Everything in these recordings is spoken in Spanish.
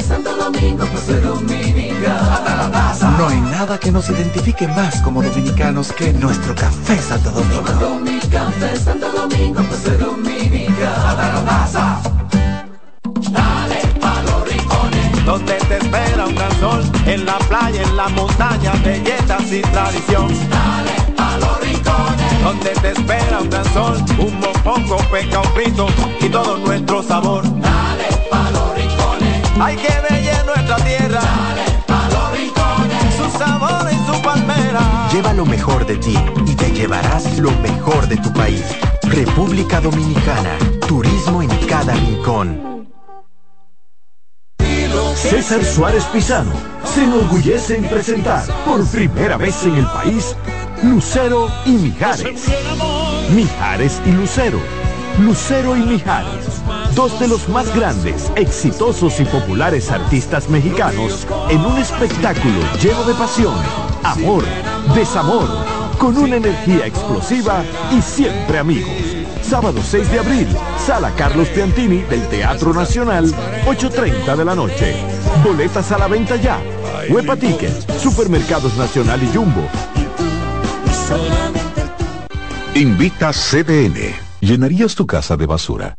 Santo Domingo, pues soy. No hay nada que nos identifique más como dominicanos que nuestro café Santo Domingo. Tomando mi café Santo Domingo, pues soy dominicano. Dale pa' los rincones. Donde te espera un gran sol, en la playa, en la montaña, belletas y tradición. Dale pa' los rincones. Donde te espera un gran sol, un mopongo, peca, un frito y todo nuestro sabor. Dale pa' los rincones. Hay que bella nuestra tierra, Dale pa' los rincones. su sabor y su palmera. Lleva lo mejor de ti y te llevarás lo mejor de tu país. República Dominicana. Turismo en cada rincón. César Suárez Pisano se enorgullece en presentar por primera vez en el país Lucero y Mijares. Mijares y Lucero. Lucero y Mijares. Dos de los más grandes, exitosos y populares artistas mexicanos en un espectáculo lleno de pasión, amor, desamor, con una energía explosiva y siempre amigos. Sábado 6 de abril, Sala Carlos Piantini del Teatro Nacional, 8.30 de la noche. Boletas a la venta ya. Huepa Tickets, Supermercados Nacional y Jumbo. Invita CDN. ¿Llenarías tu casa de basura?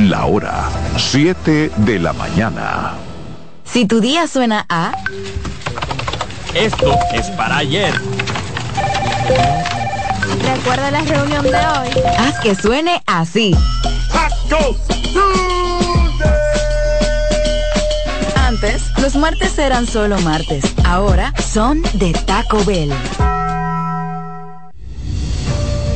la hora 7 de la mañana. Si tu día suena a... Esto es para ayer. Recuerda la reunión de hoy. Haz que suene así. Antes, los martes eran solo martes. Ahora son de Taco Bell.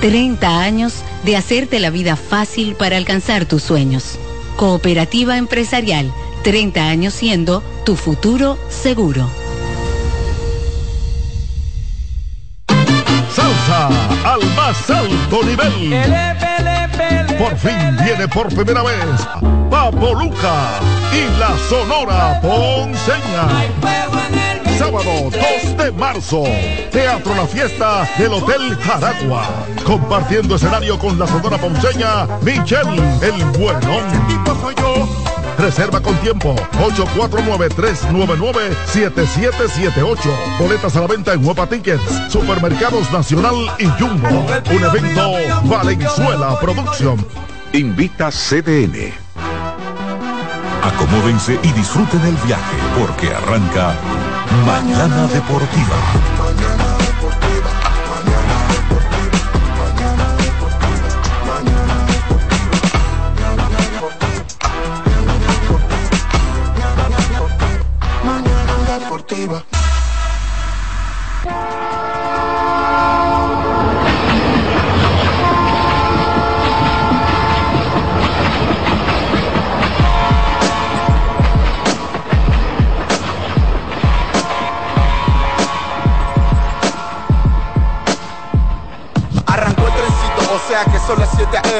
30 años de hacerte la vida fácil para alcanzar tus sueños. Cooperativa Empresarial, 30 años siendo tu futuro seguro. Salsa al más alto nivel. Por fin viene por primera vez Papo Luca y la Sonora Ponceña. Sábado 2 de marzo, Teatro La Fiesta del Hotel Jaragua. Compartiendo escenario con la Sonora Ponceña, Michelle El Bueno. Reserva con tiempo 849-399-7778. Boletas a la venta en Huepa Tickets, Supermercados Nacional y Jumbo. Un evento Valenzuela Production. Invita CDN. Acomódense y disfruten el viaje porque arranca Mañana Deportiva.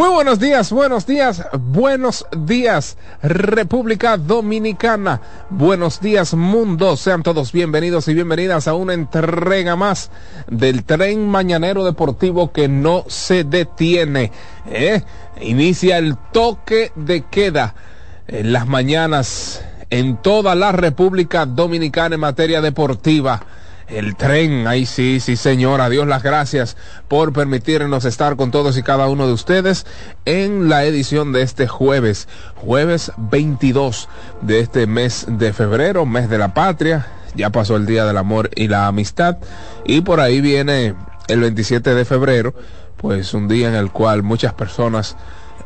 Muy buenos días, buenos días, buenos días, República Dominicana. Buenos días, mundo. Sean todos bienvenidos y bienvenidas a una entrega más del tren mañanero deportivo que no se detiene. ¿eh? Inicia el toque de queda en las mañanas en toda la República Dominicana en materia deportiva el tren, ahí sí, sí señora, Dios las gracias por permitirnos estar con todos y cada uno de ustedes en la edición de este jueves, jueves 22 de este mes de febrero, mes de la patria, ya pasó el Día del Amor y la Amistad y por ahí viene el 27 de febrero, pues un día en el cual muchas personas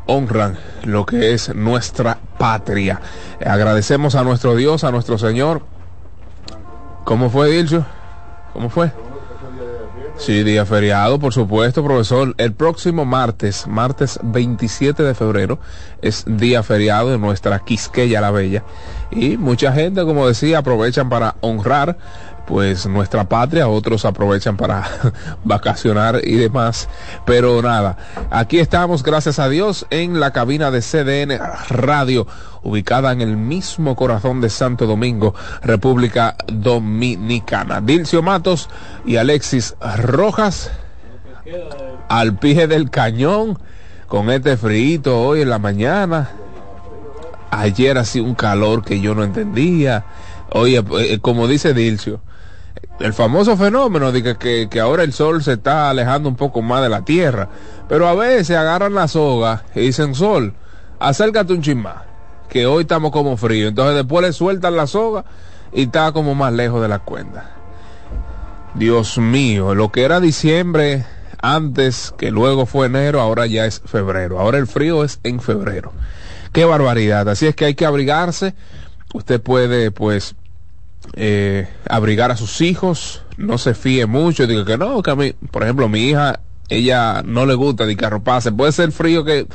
honran lo que es nuestra patria. Agradecemos a nuestro Dios, a nuestro Señor. ¿Cómo fue, Dilcio? ¿Cómo fue? Sí, día feriado, por supuesto, profesor. El próximo martes, martes 27 de febrero, es día feriado de nuestra Quisqueya la Bella. Y mucha gente, como decía, aprovechan para honrar pues nuestra patria, otros aprovechan para vacacionar y demás. Pero nada, aquí estamos, gracias a Dios, en la cabina de CDN Radio, ubicada en el mismo corazón de Santo Domingo, República Dominicana. Dilcio Matos y Alexis Rojas, al pie del cañón, con este frío hoy en la mañana. Ayer hacía un calor que yo no entendía. Oye, eh, como dice Dilcio, el famoso fenómeno de que, que, ahora el sol se está alejando un poco más de la tierra. Pero a veces agarran la soga y dicen, sol, acércate un chismá, que hoy estamos como frío. Entonces después le sueltan la soga y está como más lejos de la cuenta. Dios mío, lo que era diciembre antes, que luego fue enero, ahora ya es febrero. Ahora el frío es en febrero. Qué barbaridad. Así es que hay que abrigarse. Usted puede, pues, eh, abrigar a sus hijos, no se fíe mucho, digo que no, que a mí, por ejemplo, mi hija, ella no le gusta de que arroparse, puede ser frío que,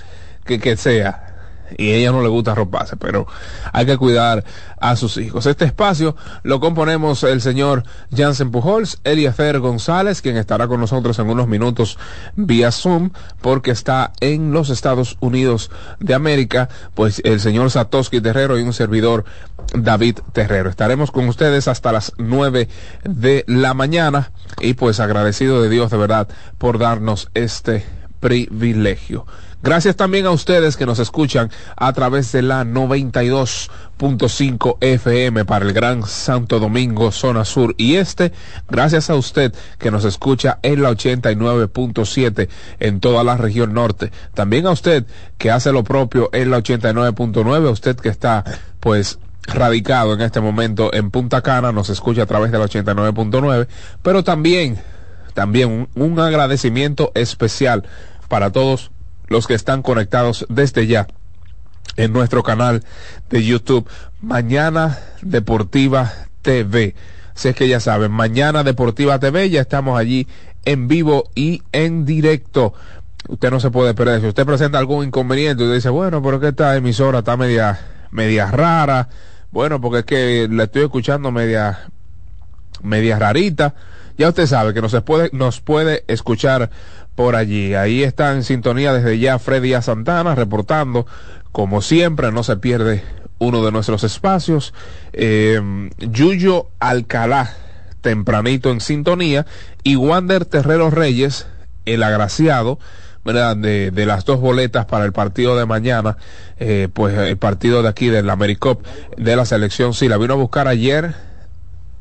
que, que sea, y ella no le gusta arroparse, pero hay que cuidar a sus hijos. Este espacio lo componemos el señor Jansen Pujols, Eliafer González, quien estará con nosotros en unos minutos vía Zoom, porque está en los Estados Unidos de América, pues el señor Satoshi Terrero y un servidor David Terrero. Estaremos con ustedes hasta las nueve de la mañana y pues agradecido de Dios de verdad por darnos este privilegio. Gracias también a ustedes que nos escuchan a través de la 92.5 FM para el Gran Santo Domingo, zona sur y este. Gracias a usted que nos escucha en la 89.7 en toda la región norte. También a usted que hace lo propio en la 89.9, a usted que está pues radicado en este momento en Punta Cana, nos escucha a través de la 89.9, pero también, también un agradecimiento especial para todos los que están conectados desde ya en nuestro canal de YouTube Mañana Deportiva TV. Si es que ya saben, Mañana Deportiva TV, ya estamos allí en vivo y en directo. Usted no se puede perder. Si usted presenta algún inconveniente y dice, bueno, pero que esta emisora está media, media rara. Bueno, porque es que la estoy escuchando media, media rarita. Ya usted sabe que nos puede, nos puede escuchar por allí. Ahí está en sintonía desde ya Freddy A. Santana reportando, como siempre, no se pierde uno de nuestros espacios. Eh, Yuyo Alcalá, tempranito en sintonía, y Wander Terrero Reyes, el agraciado, de, las dos boletas para el partido de mañana, eh, pues el partido de aquí del Americop de la selección, sí, la vino a buscar ayer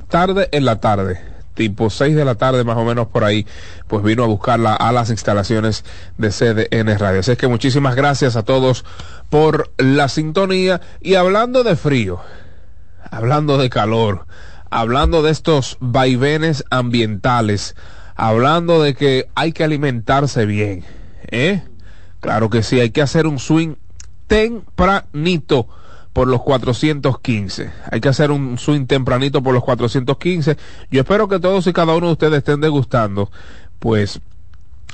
tarde en la tarde tipo 6 de la tarde más o menos por ahí, pues vino a buscarla a las instalaciones de CDN Radio. Así es que muchísimas gracias a todos por la sintonía y hablando de frío, hablando de calor, hablando de estos vaivenes ambientales, hablando de que hay que alimentarse bien, ¿eh? Claro que sí, hay que hacer un swing tempranito por los 415. Hay que hacer un swing tempranito por los 415. Yo espero que todos y cada uno de ustedes estén degustando, pues,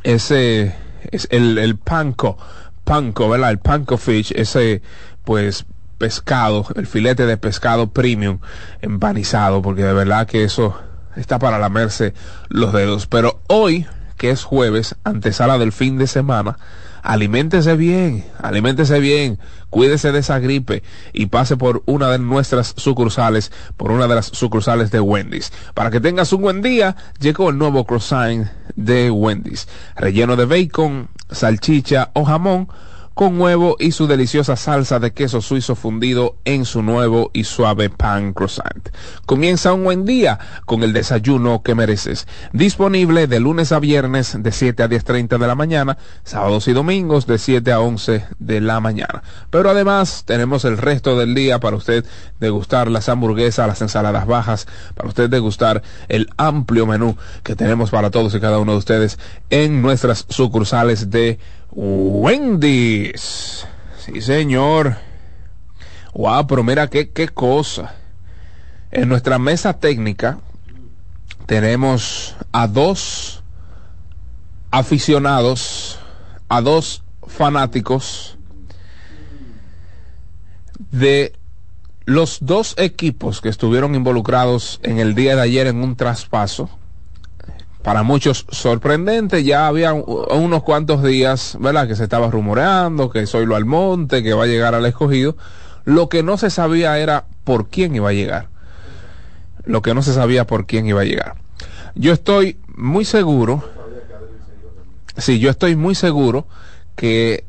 ese es el, el panco, panco, ¿verdad? El panco fish, ese, pues, pescado, el filete de pescado premium empanizado, porque de verdad que eso está para lamerse los dedos. Pero hoy, que es jueves, antesala del fin de semana, aliméntese bien, aliméntese bien, cuídese de esa gripe y pase por una de nuestras sucursales, por una de las sucursales de Wendy's. Para que tengas un buen día, llegó el nuevo croissant de Wendy's, relleno de bacon, salchicha o jamón con huevo y su deliciosa salsa de queso suizo fundido en su nuevo y suave pan croissant. Comienza un buen día con el desayuno que mereces. Disponible de lunes a viernes de 7 a 10.30 de la mañana, sábados y domingos de 7 a 11 de la mañana. Pero además tenemos el resto del día para usted degustar las hamburguesas, las ensaladas bajas, para usted degustar el amplio menú que tenemos para todos y cada uno de ustedes en nuestras sucursales de Wendy's. Sí, señor. Wow, pero mira qué, qué cosa. En nuestra mesa técnica tenemos a dos aficionados, a dos fanáticos de los dos equipos que estuvieron involucrados en el día de ayer en un traspaso para muchos sorprendente. Ya había unos cuantos días, ¿verdad? Que se estaba rumoreando que soy lo Almonte, que va a llegar al escogido. Lo que no se sabía era por quién iba a llegar. Lo que no se sabía por quién iba a llegar. Yo estoy muy seguro, sí, yo estoy muy seguro que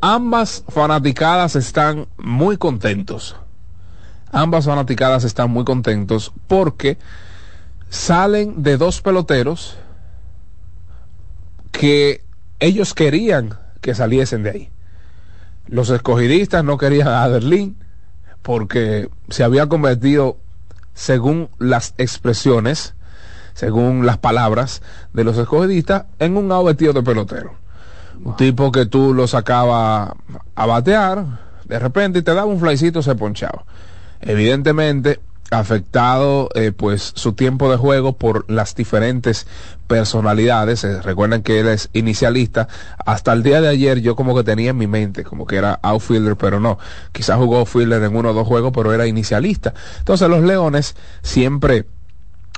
ambas fanaticadas están muy contentos. Ambas fanaticadas están muy contentos porque salen de dos peloteros que ellos querían que saliesen de ahí. Los escogidistas no querían a Aderlin porque se había convertido, según las expresiones, según las palabras de los escogidistas, en un ao vestido de pelotero. Un tipo que tú lo sacaba a batear, de repente y te daba un flycito, se ponchaba. Evidentemente, afectado eh, pues su tiempo de juego por las diferentes personalidades. Eh, recuerden que él es inicialista. Hasta el día de ayer yo como que tenía en mi mente como que era outfielder, pero no. Quizás jugó outfielder en uno o dos juegos, pero era inicialista. Entonces los Leones siempre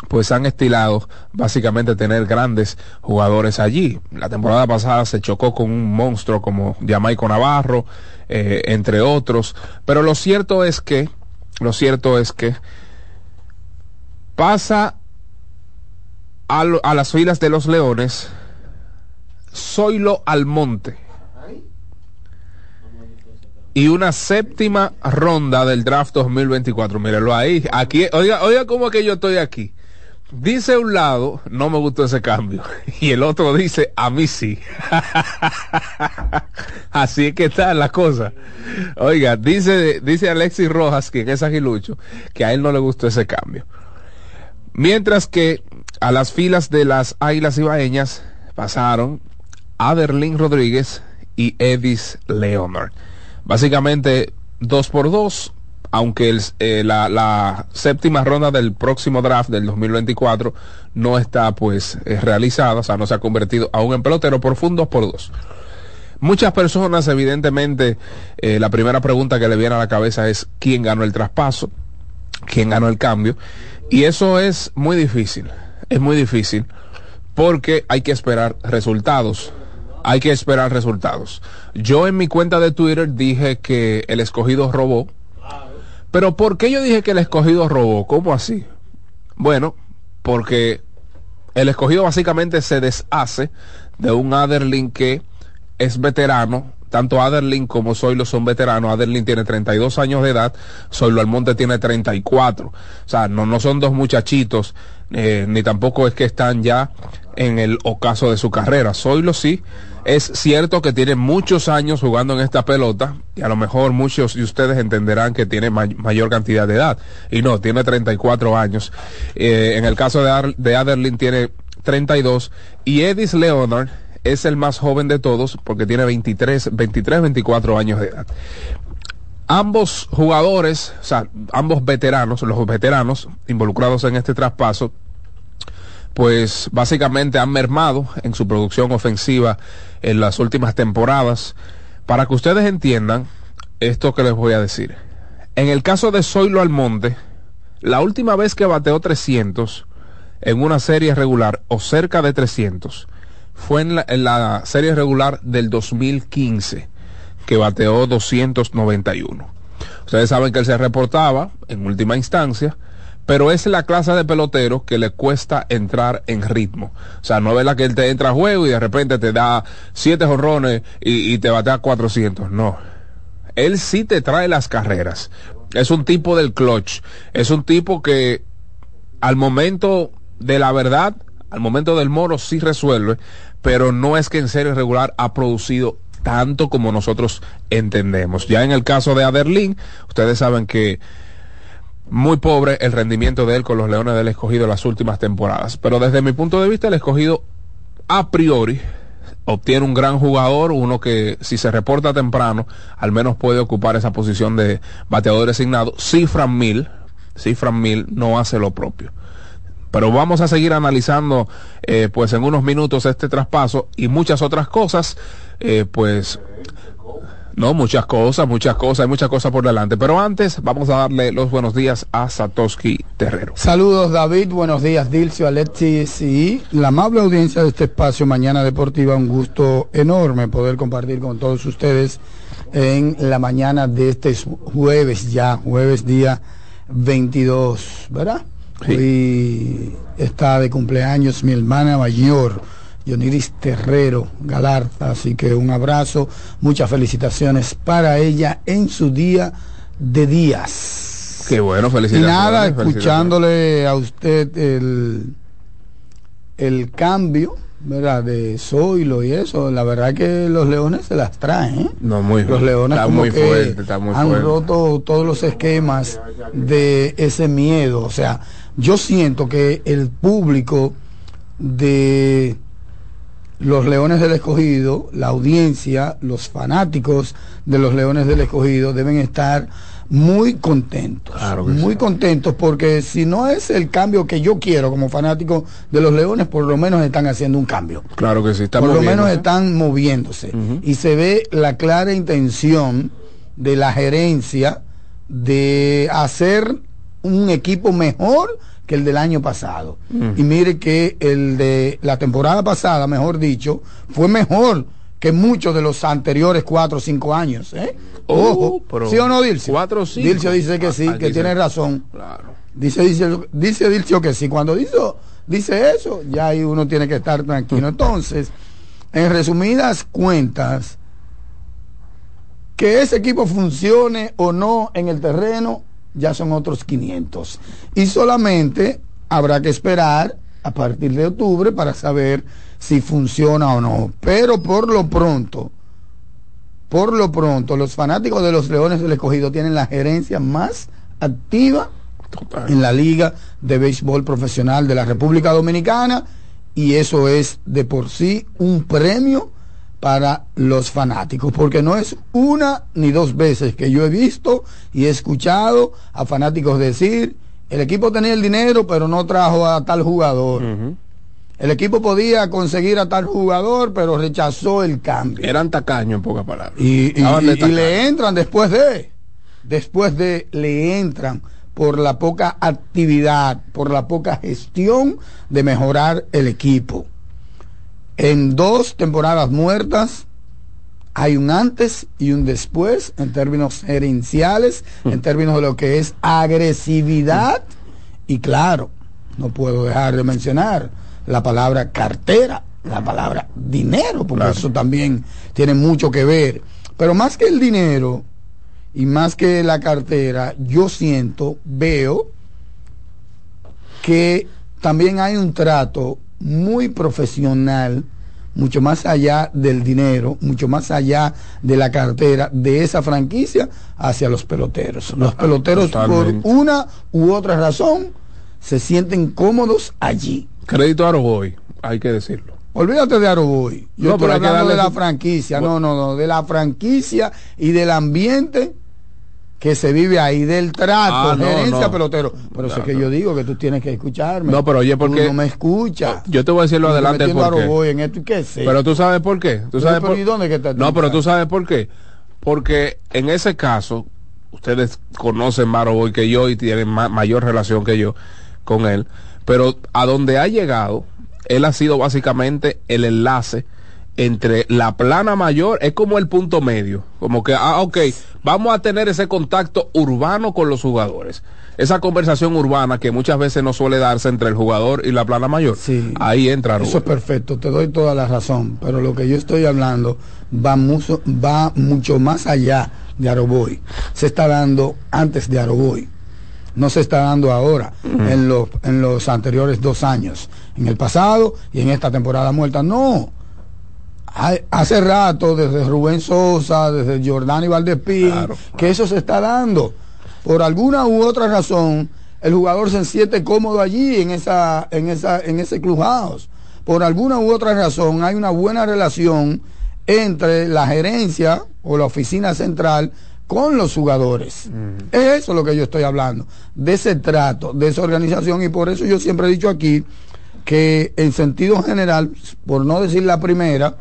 pues han estilado básicamente tener grandes jugadores allí. La temporada pasada se chocó con un monstruo como Jamaico Navarro, eh, entre otros. Pero lo cierto es que, lo cierto es que pasa a, a las filas de los Leones Zoilo Almonte y una séptima ronda del draft 2024. Mírenlo ahí. Aquí, oiga, oiga cómo que yo estoy aquí. Dice un lado, no me gustó ese cambio. Y el otro dice, a mí sí. Así es que está la cosa. Oiga, dice, dice Alexis Rojas, quien es agilucho, que a él no le gustó ese cambio. Mientras que a las filas de las Águilas Ibaeñas pasaron Aderlin Rodríguez y Edis Leonard. Básicamente dos por dos, aunque eh, la, séptima ronda del próximo draft del 2024 no está pues eh, realizada, o sea, no se ha convertido aún en pelotero por fundos por dos. Muchas personas, evidentemente, eh, la primera pregunta que le viene a la cabeza es quién ganó el traspaso, quién ganó el cambio. Y eso es muy difícil, es muy difícil, porque hay que esperar resultados. Hay que esperar resultados. Yo en mi cuenta de Twitter dije que el escogido robó. Pero ¿por qué yo dije que el escogido robó? ¿Cómo así? Bueno, porque el escogido básicamente se deshace de un Aderlin que es veterano, tanto Aderlin como Zoilo son veteranos. Aderlin tiene 32 años de edad, Zoilo Almonte tiene 34. O sea, no, no son dos muchachitos, eh, ni tampoco es que están ya en el ocaso de su carrera. Zoilo sí, es cierto que tiene muchos años jugando en esta pelota, y a lo mejor muchos de ustedes entenderán que tiene mayor cantidad de edad. Y no, tiene 34 años. Eh, en el caso de, de Aderlin tiene 32. Y Edis Leonard, es el más joven de todos porque tiene 23, 23, 24 años de edad. ambos jugadores, o sea, ambos veteranos, los veteranos involucrados en este traspaso, pues básicamente han mermado en su producción ofensiva en las últimas temporadas. Para que ustedes entiendan esto que les voy a decir. En el caso de Zoilo Almonte, la última vez que bateó 300 en una serie regular o cerca de 300 fue en la, serie regular del 2015 que bateó 291. Ustedes saben que él se reportaba en última instancia, pero es la clase de pelotero que le cuesta entrar en ritmo. O sea, no es la que él te entra a juego y de repente te da siete jorrones y, y te batea 400. No. Él sí te trae las carreras. Es un tipo del clutch. Es un tipo que al momento de la verdad, al momento del moro sí resuelve, pero no es que en serie regular ha producido tanto como nosotros entendemos. Ya en el caso de Aderlin, ustedes saben que muy pobre el rendimiento de él con los Leones del Escogido en las últimas temporadas. Pero desde mi punto de vista, el Escogido a priori obtiene un gran jugador, uno que si se reporta temprano, al menos puede ocupar esa posición de bateador designado. Cifran Mil, Cifran Mil no hace lo propio. Pero vamos a seguir analizando, eh, pues en unos minutos este traspaso y muchas otras cosas, eh, pues no, muchas cosas, muchas cosas, hay muchas cosas por delante. Pero antes vamos a darle los buenos días a Satoshi Terrero. Saludos David, buenos días Dilcio, Alexis y la amable audiencia de este espacio Mañana Deportiva. Un gusto enorme poder compartir con todos ustedes en la mañana de este jueves ya, jueves día 22, ¿verdad? Sí. Hoy está de cumpleaños mi hermana mayor Yoniris Terrero Galarza. Así que un abrazo, muchas felicitaciones para ella en su día de días. Qué bueno, felicidades. Y nada, escuchándole a usted el, el cambio. ¿verdad? De Zoilo y eso, la verdad que los leones se las traen. ¿eh? No, muy Los leones está como muy que fuerte, está muy han fuerte. roto todos los esquemas de ese miedo. O sea, yo siento que el público de los Leones del Escogido, la audiencia, los fanáticos de los Leones del Escogido deben estar muy contentos, Claro muy sí. contentos porque si no es el cambio que yo quiero como fanático de los Leones, por lo menos están haciendo un cambio. Claro que sí, está por lo menos están moviéndose y se ve la clara intención de la gerencia de hacer un equipo mejor que el del año pasado. Y mire que el de la temporada pasada, mejor dicho, fue mejor que muchos de los anteriores cuatro o cinco años. ¿eh? Oh, Ojo, pero ¿sí o no, Dilcio? cuatro o cinco. Dilcio dice que sí, Ah, que dice- tiene razón. Claro. Dice, dice, dice Dilcio que sí. Cuando dice, dice eso, ya ahí uno tiene que estar tranquilo. Entonces, en resumidas cuentas, que ese equipo funcione o no en el terreno, ya son otros 500. Y solamente habrá que esperar a partir de octubre para saber si funciona o no. Pero por lo pronto, por lo pronto, los fanáticos de los Leones del Escogido tienen la gerencia más activa en la Liga de Béisbol Profesional de la República Dominicana y eso es de por sí un premio para los fanáticos, porque no es una ni dos veces que yo he visto y he escuchado a fanáticos decir, el equipo tenía el dinero pero no trajo a tal jugador. El equipo podía conseguir a tal jugador pero rechazó el cambio. Eran tacaños en pocas palabras. Y, le entran después de, después de, le entran por la poca actividad, por la poca gestión de mejorar el equipo. En dos temporadas muertas hay un antes y un después en términos gerenciales, en términos de lo que es agresividad y claro, no puedo dejar de mencionar la palabra cartera, la palabra dinero, porque Claro. eso también tiene mucho que ver. Pero más que el dinero y más que la cartera, yo siento, veo que también hay un trato muy profesional, mucho más allá del dinero, mucho más allá de la cartera de esa franquicia hacia los peloteros. Los peloteros Totalmente. por una u otra razón se sienten cómodos allí. Crédito a Aroboy, hay que decirlo. Olvídate de Aroboy. Yo No, estoy pero hay que hablando darle de la franquicia. No, no, no. De la franquicia y del ambiente que se vive ahí del trato, Ah, no, gerencia no. pelotero. Eso No, es que no. yo digo que tú tienes que escucharme. No, pero oye, Tú porque- no me escuchas. Yo te voy a decirlo adelante metiendo por a qué. Roboy en esto y qué sé. Pero tú sabes por qué. ¿Tú Pero, sabes pero, por... ¿y dónde que está tu No, pero tú sabes por qué. Porque en ese caso, ustedes conocen más Roboy que yo y tienen ma- mayor relación que yo con él. Pero a donde ha llegado, él ha sido básicamente el enlace entre la plana mayor, es como el punto medio. Como que, ah, ok, vamos a tener ese contacto urbano con los jugadores. Esa conversación urbana que muchas veces no suele darse entre el jugador y la plana mayor. Ahí entra Eso Roboy. es perfecto, te doy toda la razón, pero lo que yo estoy hablando va mucho, va mucho más allá de Aroboy. Se está dando antes de Aroboy. No se está dando ahora, en, los, en los anteriores dos años, en el pasado y en esta temporada muerta. No. Hace rato, desde Rubén Sosa, desde Jordani Valdespín, que eso se está dando. Por alguna u otra razón, el jugador se siente cómodo allí, en, esa, en, esa, en ese clubhouse. Por alguna u otra razón, hay una buena relación entre la gerencia o la oficina central con los jugadores. Es eso lo que yo estoy hablando, de ese trato, de esa organización, y por eso yo siempre he dicho aquí que en sentido general, por no decir la primera,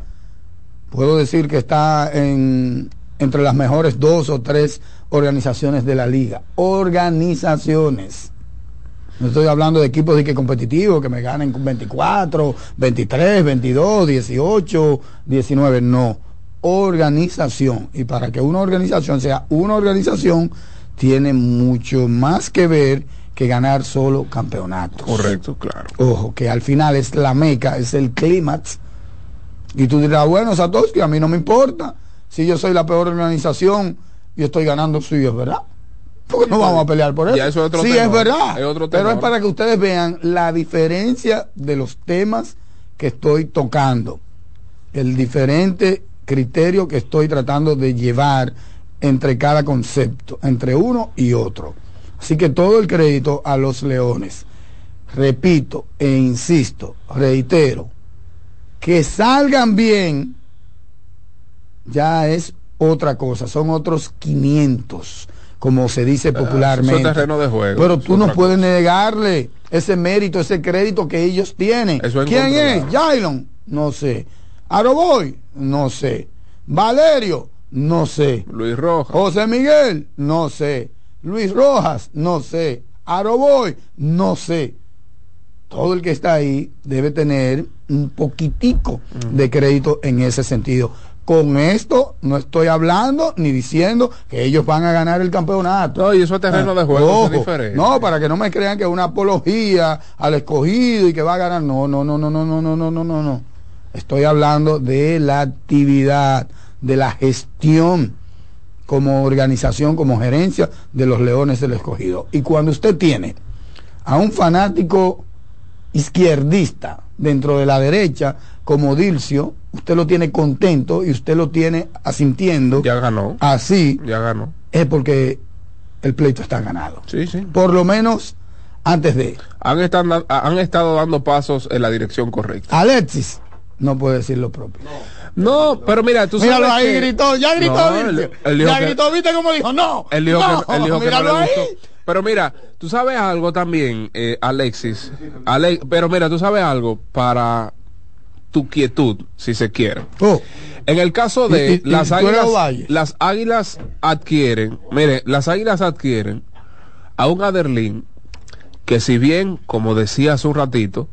puedo decir que está en, entre las mejores dos o tres organizaciones de la liga. Organizaciones. No estoy hablando de equipos de que competitivos que me ganen con 24, 23, 22, 18, 19. No. Organización. Y para que una organización sea una organización, tiene mucho más que ver que ganar solo campeonatos. Correcto, claro. Ojo, que al final es la meca, es el clímax. Y tú dirás, bueno, Satoshi, a mí no me importa. Si yo soy la peor organización y estoy ganando, sí, es verdad. Porque no vamos a pelear por eso. Ya eso es otro sí, tenor, es verdad. es otro Pero es para que ustedes vean la diferencia de los temas que estoy tocando. El diferente criterio que estoy tratando de llevar entre cada concepto, entre uno y otro. Así que todo el crédito a los leones. Repito e insisto, reitero, que salgan bien ya es otra cosa, son otros 500, como se dice popularmente. eso es terreno de juego, Pero tú no puedes negarle ese mérito, ese crédito que ellos tienen. Eso ¿Quién es? Jailon, no sé. Aroboy, no sé. Valerio, no sé. Luis Rojas. José Miguel, no sé. Luis Rojas, no sé. Aroboy, no sé. Todo el que está ahí debe tener un poquitico de crédito en ese sentido. Con esto no estoy hablando ni diciendo que ellos van a ganar el campeonato. No, y eso es terreno de juego, Ojo, diferente. No, para que no me crean que es una apología al escogido y que va a ganar. No, no, no, no, no, no, no, no, no, no. Estoy hablando de la actividad, de la gestión como organización, como gerencia de los Leones del Escogido. Y cuando usted tiene a un fanático izquierdista dentro de la derecha, como Dilcio, usted lo tiene contento y usted lo tiene asintiendo. Ya ganó. Así Ya ganó. es porque el pleito está ganado. Sí, sí. Por lo menos antes de. Han, estado, han estado dando pasos en la dirección correcta. Alexis no puede decir lo propio. No, pero mira, tú Míralo sabes ahí, que- gritó, ya gritó, No, dijo ya que- gritó, ¿viste cómo dijo? No. Él dijo, no, que, él dijo que no míralo ahí. Pero mira, tú sabes algo también, eh, Alexis. Ale- pero mira, tú sabes algo para tu quietud, si se quiere. Oh. En el caso de Y- y- y las águilas, las águilas adquieren, mire, las águilas adquieren a un Aderlín que si bien, como decía hace un ratito,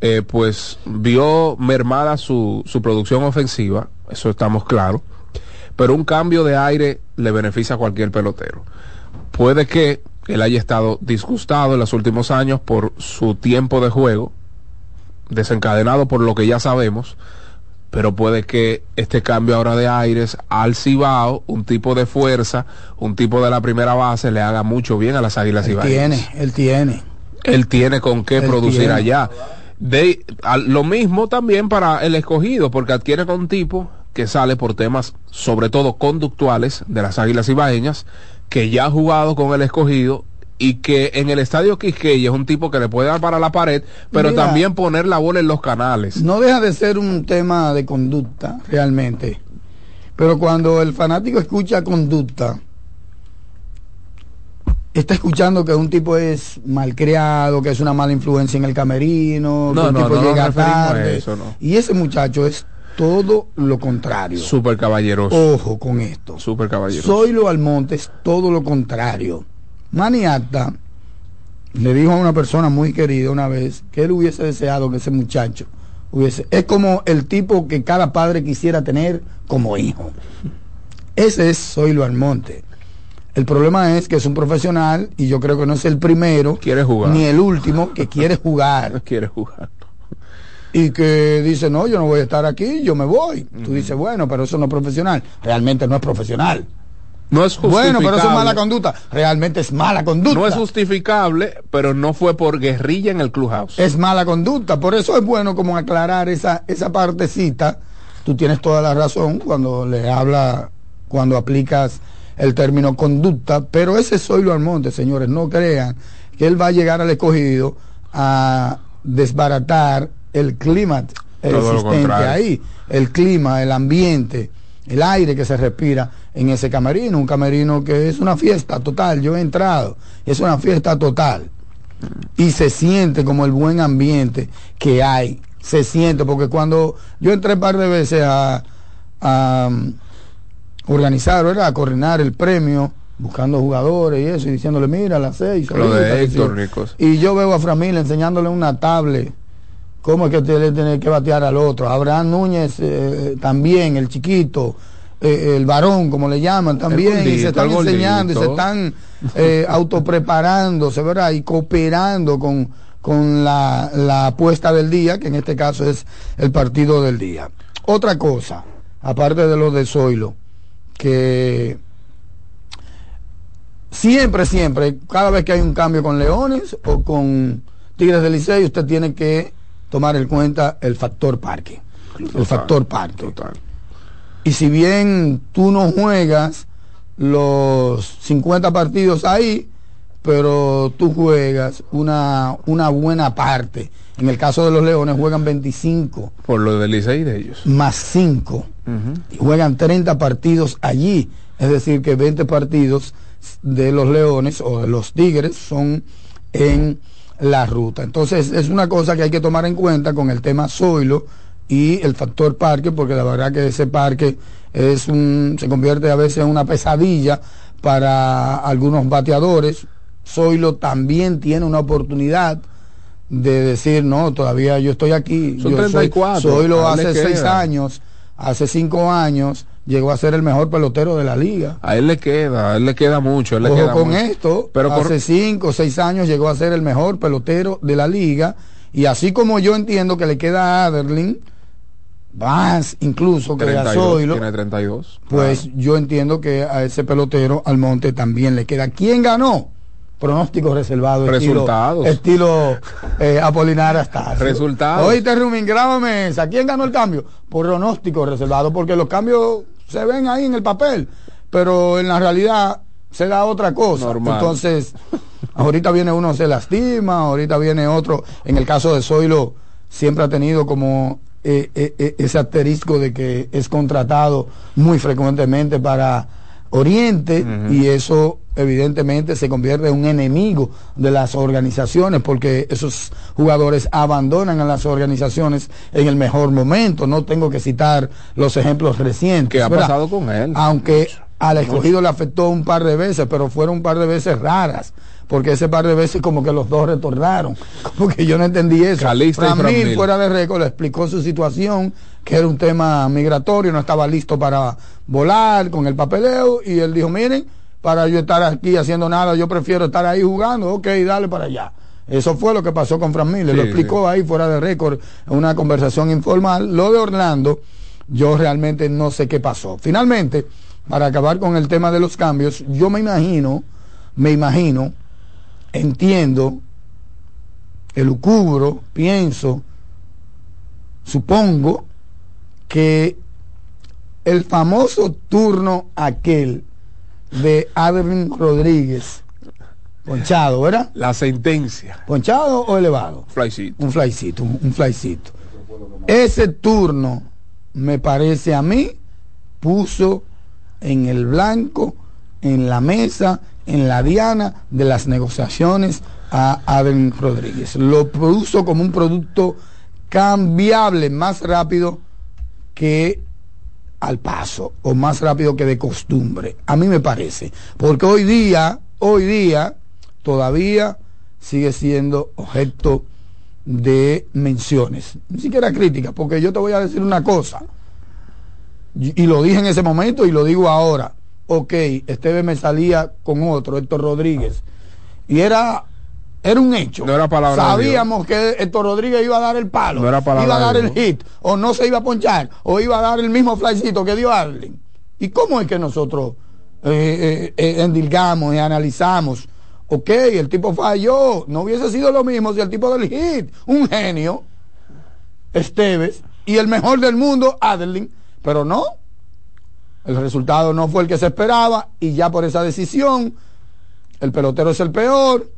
eh, pues vio mermada su, su producción ofensiva, eso estamos claros, pero un cambio de aire le beneficia a cualquier pelotero. Puede que él haya estado disgustado en los últimos años por su tiempo de juego, desencadenado por lo que ya sabemos, pero puede que este cambio ahora de aires al Cibao, un tipo de fuerza, un tipo de la primera base, le haga mucho bien a las Águilas Él Ibaeñas tiene, él tiene. él tiene con qué Él producir tiene. allá. De, a- lo mismo también para el escogido, porque adquiere con un tipo que sale por temas, sobre todo conductuales, de las Águilas Ibaeñas, que ya ha jugado con el escogido y que en el estadio Quisqueya es un tipo que le puede dar para la pared, pero Mira. también poner la bola en los canales. No deja de ser un tema de conducta, realmente. Pero cuando el fanático escucha conducta, está escuchando que un tipo es malcriado, que es una mala influencia en el camerino, No, que un no, tipo no llega tarde. eso, no. Y ese muchacho es todo lo contrario. Súper caballeroso. Ojo con esto. Súper caballeroso. Zoilo Almonte es todo lo contrario. Maniata le dijo a una persona muy querida una vez que él hubiese deseado que ese muchacho hubiese. Es como el tipo que cada padre quisiera tener como hijo. Ese es Zoilo Almonte. El problema es que es un profesional y yo creo que no es el primero Quiere jugar. ni el último que quiere jugar Quiere jugar. Y que dice, no, yo no voy a estar aquí, yo me voy. Tú dices, bueno, pero eso no es profesional. Realmente no es profesional. No es Bueno, pero eso es justificable. mala conducta. Realmente es mala conducta. No es justificable, pero no fue por guerrilla en el clubhouse. es mala conducta. Por eso es bueno como aclarar esa, esa partecita. Tú tienes toda la razón cuando le habla, cuando aplicas el término conducta, pero ese soy lo Almonte, señores, no crean que él va a llegar al escogido a desbaratar el clima existente ahí, el clima, el ambiente, el aire que se respira en ese camerino, un camerino que es una fiesta total, yo he entrado, es una fiesta total y se siente como el buen ambiente que hay. Se siente, porque cuando yo entré un par de veces a, a, um, organizar, ¿verdad? A coordinar el premio, buscando jugadores y eso, y diciéndole, mira, a las seis. Lo de Héctor. Y yo veo a Framil enseñándole una tablet. ¿Cómo es que usted le tiene que batear al otro? Abraham Núñez eh, también, el chiquito, eh, el varón, como le llaman también, y se están enseñando y se están eh, autopreparándose, ¿verdad? Y cooperando con, con la, la apuesta del día, que en este caso es el partido del día. Otra cosa, aparte de lo de Zoilo, que siempre, siempre, cada vez que hay un cambio con Leones o con Tigres del Licey, usted tiene que tomar en cuenta el factor parque. el factor parque. Y si bien tú no juegas los 50 partidos ahí, pero tú juegas una, una buena parte. En el caso de los Leones juegan 25 Por lo del Licey de ellos. más 5 y juegan 30 partidos allí. Es decir, que 20 partidos de los Leones o de los Tigres son en la ruta. Entonces es una cosa que hay que tomar en cuenta con el tema Zoilo y el factor parque, porque la verdad que ese parque es un, se convierte a veces en una pesadilla para algunos bateadores. Zoilo también tiene una oportunidad de decir, no, todavía yo estoy aquí. Son yo soy- 34, Zoilo hace seis años, hace cinco años, llegó a ser el mejor pelotero de la liga. A él le queda, a él le queda mucho. a él le queda con mucho. esto, Pero por- hace cinco o seis años llegó a ser el mejor pelotero de la liga. Y así como yo entiendo que le queda a Aderlin, más incluso que a 32, Zoilo, tiene 32. pues yo entiendo que a ese pelotero Almonte también le queda. ¿Quién ganó? Pronóstico reservado. Resultados. Estilo, estilo eh, Apolinar hasta. Resultados. Oíste, Rumin, grábame esa. ¿Quién ganó el cambio? Pronóstico reservado, porque los cambios se ven ahí en el papel, pero en la realidad se da otra cosa. Normal. Entonces, ahorita viene uno se lastima, ahorita viene otro. En el caso de Zoilo, siempre ha tenido como eh, eh, eh, ese asterisco de que es contratado muy frecuentemente para Oriente y eso evidentemente se convierte en un enemigo de las organizaciones porque esos jugadores abandonan a las organizaciones en el mejor momento. No tengo que citar los ejemplos recientes. ¿Qué ha ¿verdad? pasado con él? Aunque al escogido le afectó un par de veces, pero fueron un par de veces raras. Porque ese par de veces como que los dos retornaron. Como que yo no entendí eso. Calista y fuera de récord, le explicó su situación, que era un tema migratorio, no estaba listo para volar con el papeleo. Y él dijo, miren, para yo estar aquí haciendo nada, yo prefiero estar ahí jugando. Ok, dale para allá. Eso fue lo que pasó con Fran Miller. lo Sí, explicó ahí fuera de récord en una conversación informal. Lo de Orlando, yo realmente no sé qué pasó. Finalmente, para acabar con el tema de los cambios, yo me imagino, me imagino, entiendo, elucubro, pienso, supongo que el famoso turno aquel de Adelín Rodríguez, ponchado, ¿verdad? La sentencia. ¿Ponchado o elevado? Flycito. Un flycito, un, un flycito. Ese turno, me parece a mí, puso en el blanco, en la mesa, en la diana de las negociaciones a Aden Rodríguez. Lo puso como un producto cambiable más rápido que al paso o más rápido que de costumbre. A mí me parece. Porque hoy día, hoy día, todavía sigue siendo objeto de menciones. Ni siquiera críticas, porque yo te voy a decir una cosa. Y, lo dije en ese momento y lo digo ahora. Ok, Esteban me salía con otro, Héctor Rodríguez. Y era era un hecho. No era palabra Sabíamos que Héctor Rodríguez iba a dar el palo, No era palabra iba a dar el hit, o no se iba a ponchar, o iba a dar el mismo flycito que dio Arlen. ¿Y cómo es que nosotros eh, eh, eh, endilgamos y analizamos? Ok, el tipo falló, no hubiese sido lo mismo si el tipo del hit, un genio, Esteves, y el mejor del mundo, Adeline, pero no. El resultado no fue el que se esperaba y ya por esa decisión, el pelotero es el peor,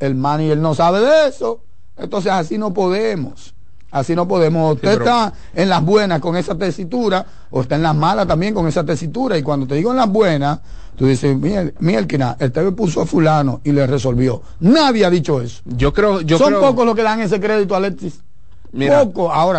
el manager no sabe de eso, entonces así no podemos. Así no podemos. Usted pero- está en las buenas con esa tesitura, o está en las malas también con esa tesitura. Y cuando te digo en las buenas, tú dices, miel, mielquina, el TV puso a fulano y le resolvió. Nadie ha dicho eso. Yo creo, yo Son creo. pocos los que dan ese crédito a Alexis. Mira. Poco. Ahora,